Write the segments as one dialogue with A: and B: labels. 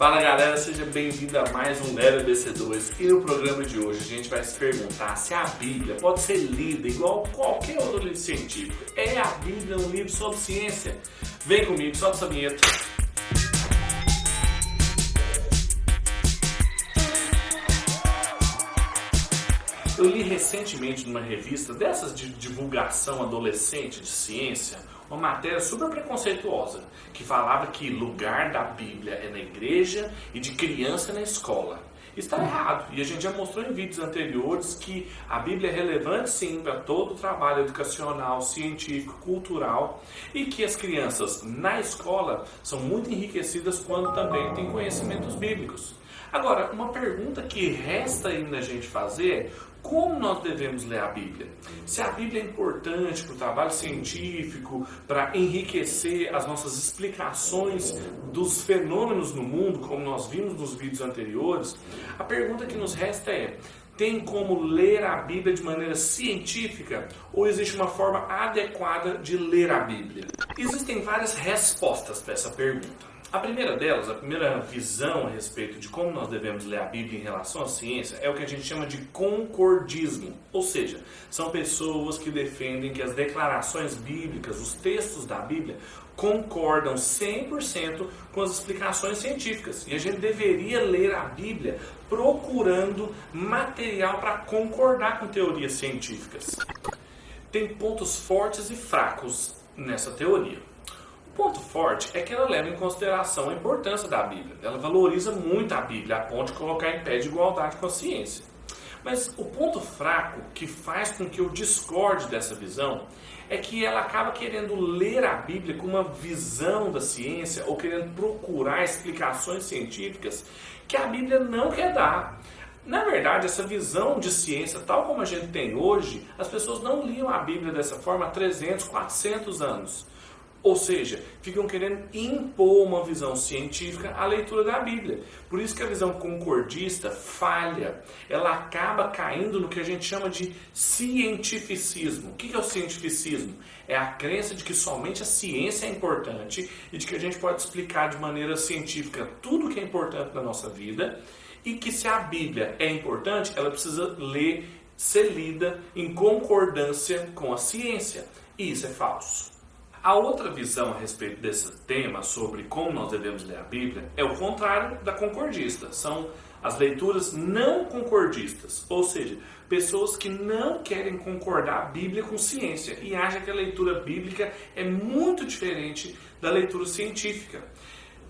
A: Fala galera, seja bem-vindo a mais um Lera BC2 e no programa de hoje a gente vai se perguntar se a Bíblia pode ser lida igual qualquer outro livro científico. É a Bíblia um livro sobre ciência? Vem comigo, solta essa vinheta. Eu li recentemente numa revista dessas de divulgação adolescente de ciência uma matéria super preconceituosa que falava que lugar da Bíblia é na igreja e de criança na escola. Está errado e a gente já mostrou em vídeos anteriores que a Bíblia é relevante sim para todo o trabalho educacional, científico, cultural e que as crianças na escola são muito enriquecidas quando também têm conhecimentos bíblicos. Agora, uma pergunta que resta ainda a gente fazer é como nós devemos ler a Bíblia? Se a Bíblia é importante para o trabalho científico, para enriquecer as nossas explicações dos fenômenos no mundo, como nós vimos nos vídeos anteriores, a pergunta que nos resta é: tem como ler a Bíblia de maneira científica ou existe uma forma adequada de ler a Bíblia? Existem várias respostas para essa pergunta. A primeira delas, a primeira visão a respeito de como nós devemos ler a Bíblia em relação à ciência é o que a gente chama de concordismo. Ou seja, são pessoas que defendem que as declarações bíblicas, os textos da Bíblia, concordam 100% com as explicações científicas. E a gente deveria ler a Bíblia procurando material para concordar com teorias científicas. Tem pontos fortes e fracos nessa teoria. Ponto forte é que ela leva em consideração a importância da Bíblia. Ela valoriza muito a Bíblia, a ponto de colocar em pé de igualdade com a ciência. Mas o ponto fraco que faz com que eu discorde dessa visão é que ela acaba querendo ler a Bíblia com uma visão da ciência ou querendo procurar explicações científicas que a Bíblia não quer dar. Na verdade, essa visão de ciência, tal como a gente tem hoje, as pessoas não liam a Bíblia dessa forma há 300, 400 anos. Ou seja, ficam querendo impor uma visão científica à leitura da Bíblia. Por isso que a visão concordista falha. Ela acaba caindo no que a gente chama de cientificismo. O que é o cientificismo? É a crença de que somente a ciência é importante e de que a gente pode explicar de maneira científica tudo que é importante na nossa vida e que se a Bíblia é importante, ela precisa ler, ser lida em concordância com a ciência. E isso é falso. A outra visão a respeito desse tema, sobre como nós devemos ler a Bíblia, é o contrário da concordista. São as leituras não concordistas, ou seja, pessoas que não querem concordar a Bíblia com ciência e acham que a leitura bíblica é muito diferente da leitura científica.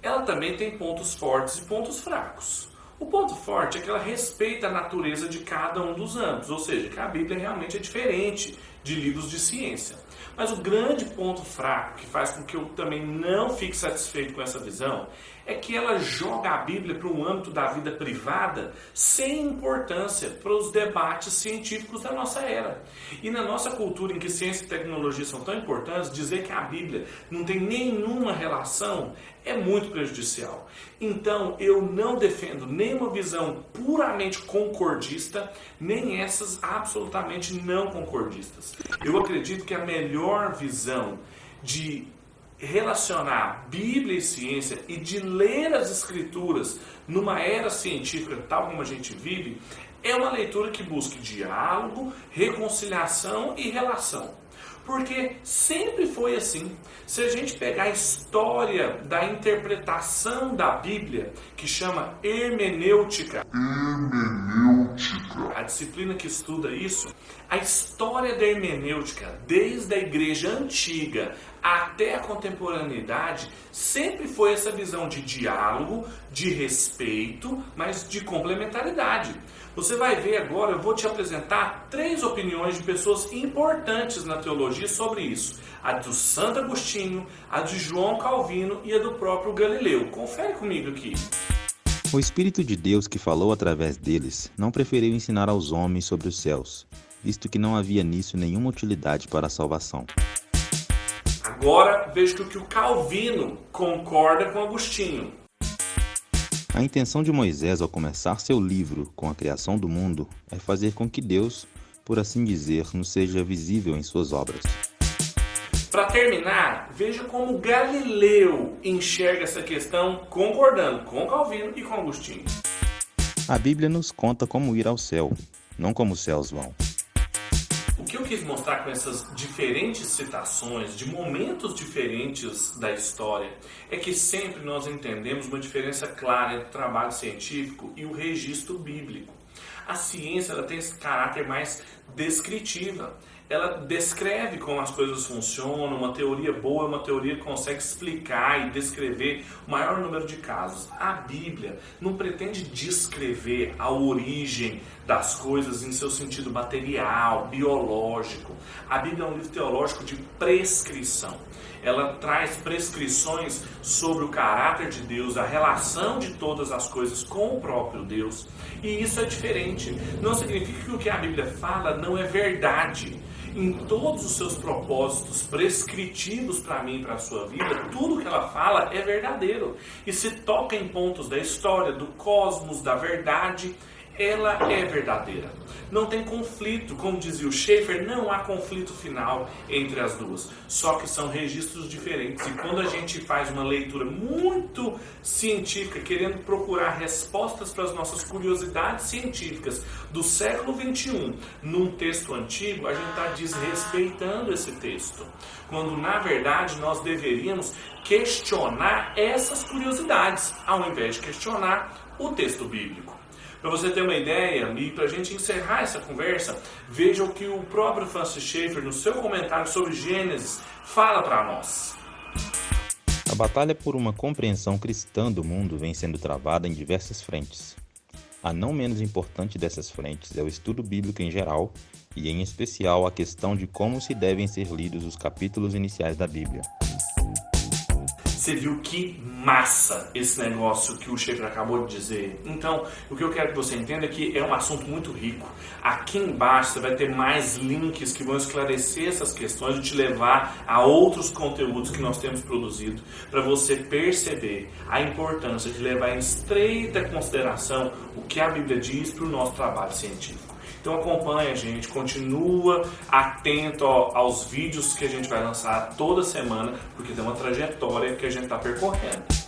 A: Ela também tem pontos fortes e pontos fracos. O ponto forte é que ela respeita a natureza de cada um dos ambos, ou seja, que a Bíblia realmente é diferente de livros de ciência. Mas o grande ponto fraco que faz com que eu também não fique satisfeito com essa visão é que ela joga a Bíblia para o âmbito da vida privada sem importância para os debates científicos da nossa era. E na nossa cultura em que ciência e tecnologia são tão importantes, dizer que a Bíblia não tem nenhuma relação é muito prejudicial. Então eu não defendo nem uma visão puramente concordista, nem essas absolutamente não concordistas. Eu acredito que a melhor visão de relacionar Bíblia e ciência e de ler as Escrituras numa era científica tal como a gente vive, é uma leitura que busque diálogo, reconciliação e relação. Porque sempre foi assim. Se a gente pegar a história da interpretação da Bíblia, que chama hermenêutica, hermenêutica, a disciplina que estuda isso, a história da hermenêutica, desde a igreja antiga até a contemporaneidade, sempre foi essa visão de diálogo, de respeito, mas de complementaridade. Você vai ver agora, eu vou te apresentar três opiniões de pessoas importantes na teologia sobre isso: a do Santo Agostinho, a de João Calvino e a do próprio Galileu. Confere comigo aqui.
B: O Espírito de Deus que falou através deles não preferiu ensinar aos homens sobre os céus, visto que não havia nisso nenhuma utilidade para a salvação.
A: Agora vejo que o Calvino concorda com Agostinho.
B: A intenção de Moisés ao começar seu livro com a criação do mundo é fazer com que Deus, por assim dizer, nos seja visível em suas obras.
A: Para terminar, veja como Galileu enxerga essa questão concordando com Calvino e com Agostinho.
B: A Bíblia nos conta como ir ao céu, não como os céus vão.
A: O que eu quis mostrar com essas diferentes citações, de momentos diferentes da história, é que sempre nós entendemos uma diferença clara entre o trabalho científico e o registro bíblico. A ciência ela tem esse caráter mais descritiva ela descreve como as coisas funcionam, uma teoria boa é uma teoria que consegue explicar e descrever o maior número de casos. A Bíblia não pretende descrever a origem das coisas em seu sentido material, biológico. A Bíblia é um livro teológico de prescrição. Ela traz prescrições sobre o caráter de Deus, a relação de todas as coisas com o próprio Deus. E isso é diferente. Não significa que o que a Bíblia fala não é verdade em todos os seus propósitos prescritivos para mim e para a sua vida, tudo que ela fala é verdadeiro. E se toca em pontos da história, do cosmos, da verdade ela é verdadeira. Não tem conflito, como dizia o Schaeffer, não há conflito final entre as duas. Só que são registros diferentes. E quando a gente faz uma leitura muito científica, querendo procurar respostas para as nossas curiosidades científicas do século 21 num texto antigo, a gente está desrespeitando esse texto. Quando na verdade nós deveríamos questionar essas curiosidades, ao invés de questionar o texto bíblico. Para você ter uma ideia e para a gente encerrar essa conversa, veja o que o próprio Francis Schaeffer, no seu comentário sobre Gênesis, fala para nós.
B: A batalha por uma compreensão cristã do mundo vem sendo travada em diversas frentes. A não menos importante dessas frentes é o estudo bíblico em geral e, em especial, a questão de como se devem ser lidos os capítulos iniciais da Bíblia.
A: Você viu que massa esse negócio que o Schaefer acabou de dizer. Então, o que eu quero que você entenda é que é um assunto muito rico. Aqui embaixo você vai ter mais links que vão esclarecer essas questões e te levar a outros conteúdos que nós temos produzido para você perceber a importância de levar em estreita consideração o que a Bíblia diz para o nosso trabalho científico. Então acompanha a gente, continua atento aos vídeos que a gente vai lançar toda semana, porque tem uma trajetória que a gente está percorrendo.